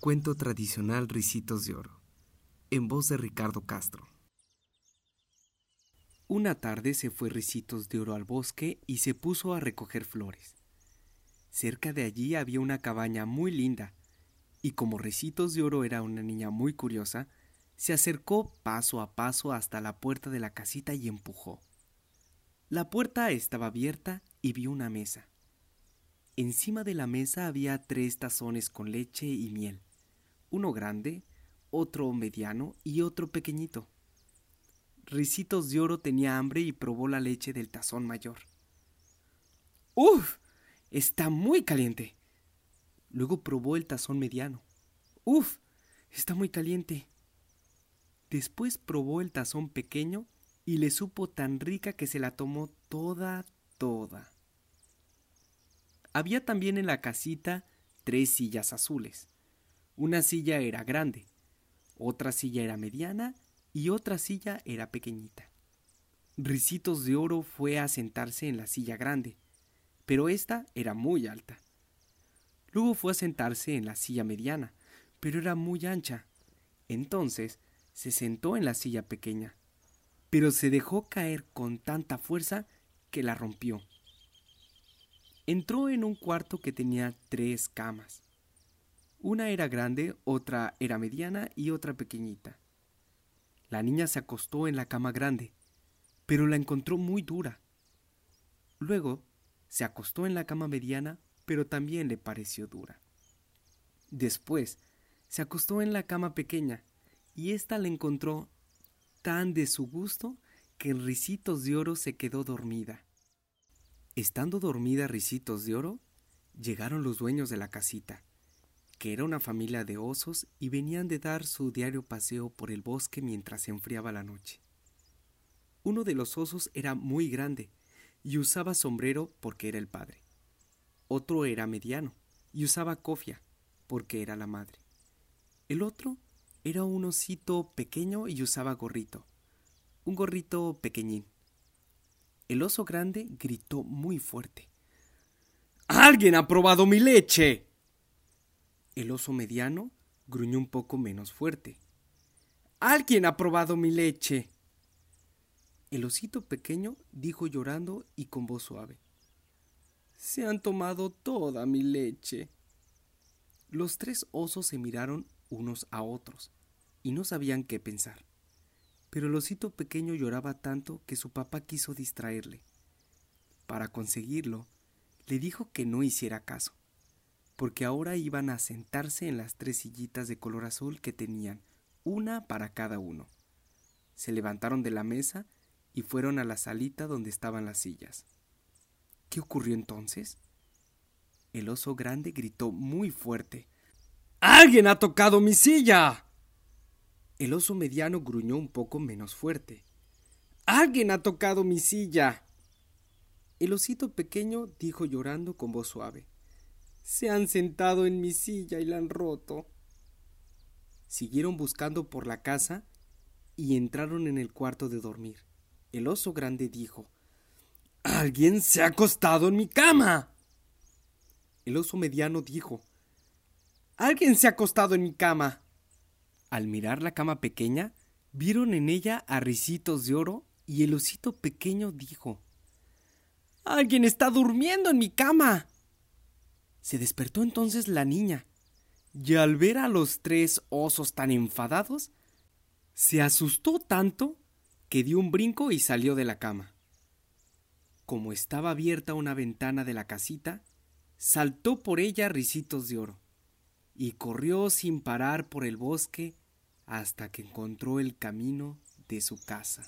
Cuento tradicional Ricitos de Oro, en voz de Ricardo Castro. Una tarde se fue Ricitos de Oro al bosque y se puso a recoger flores. Cerca de allí había una cabaña muy linda, y como Ricitos de Oro era una niña muy curiosa, se acercó paso a paso hasta la puerta de la casita y empujó. La puerta estaba abierta y vio una mesa. Encima de la mesa había tres tazones con leche y miel uno grande, otro mediano y otro pequeñito. Ricitos de Oro tenía hambre y probó la leche del tazón mayor. ¡Uf! Está muy caliente. Luego probó el tazón mediano. ¡Uf! Está muy caliente. Después probó el tazón pequeño y le supo tan rica que se la tomó toda, toda. Había también en la casita tres sillas azules. Una silla era grande, otra silla era mediana y otra silla era pequeñita. Ricitos de Oro fue a sentarse en la silla grande, pero esta era muy alta. Luego fue a sentarse en la silla mediana, pero era muy ancha. Entonces se sentó en la silla pequeña, pero se dejó caer con tanta fuerza que la rompió. Entró en un cuarto que tenía tres camas. Una era grande, otra era mediana y otra pequeñita. La niña se acostó en la cama grande, pero la encontró muy dura. Luego se acostó en la cama mediana, pero también le pareció dura. Después se acostó en la cama pequeña, y ésta la encontró tan de su gusto que en Ricitos de Oro se quedó dormida. Estando dormida Ricitos de Oro, llegaron los dueños de la casita que era una familia de osos y venían de dar su diario paseo por el bosque mientras se enfriaba la noche. Uno de los osos era muy grande y usaba sombrero porque era el padre. Otro era mediano y usaba cofia porque era la madre. El otro era un osito pequeño y usaba gorrito, un gorrito pequeñín. El oso grande gritó muy fuerte. ¡Alguien ha probado mi leche! El oso mediano gruñó un poco menos fuerte. Alguien ha probado mi leche. El osito pequeño dijo llorando y con voz suave. Se han tomado toda mi leche. Los tres osos se miraron unos a otros y no sabían qué pensar. Pero el osito pequeño lloraba tanto que su papá quiso distraerle. Para conseguirlo, le dijo que no hiciera caso porque ahora iban a sentarse en las tres sillitas de color azul que tenían, una para cada uno. Se levantaron de la mesa y fueron a la salita donde estaban las sillas. ¿Qué ocurrió entonces? El oso grande gritó muy fuerte. ¡Alguien ha tocado mi silla! El oso mediano gruñó un poco menos fuerte. ¡Alguien ha tocado mi silla! El osito pequeño dijo llorando con voz suave. Se han sentado en mi silla y la han roto. Siguieron buscando por la casa y entraron en el cuarto de dormir. El oso grande dijo Alguien se ha acostado en mi cama. El oso mediano dijo Alguien se ha acostado en mi cama. Al mirar la cama pequeña, vieron en ella a ricitos de oro y el osito pequeño dijo Alguien está durmiendo en mi cama. Se despertó entonces la niña, y al ver a los tres osos tan enfadados, se asustó tanto que dio un brinco y salió de la cama. Como estaba abierta una ventana de la casita, saltó por ella ricitos de oro, y corrió sin parar por el bosque hasta que encontró el camino de su casa.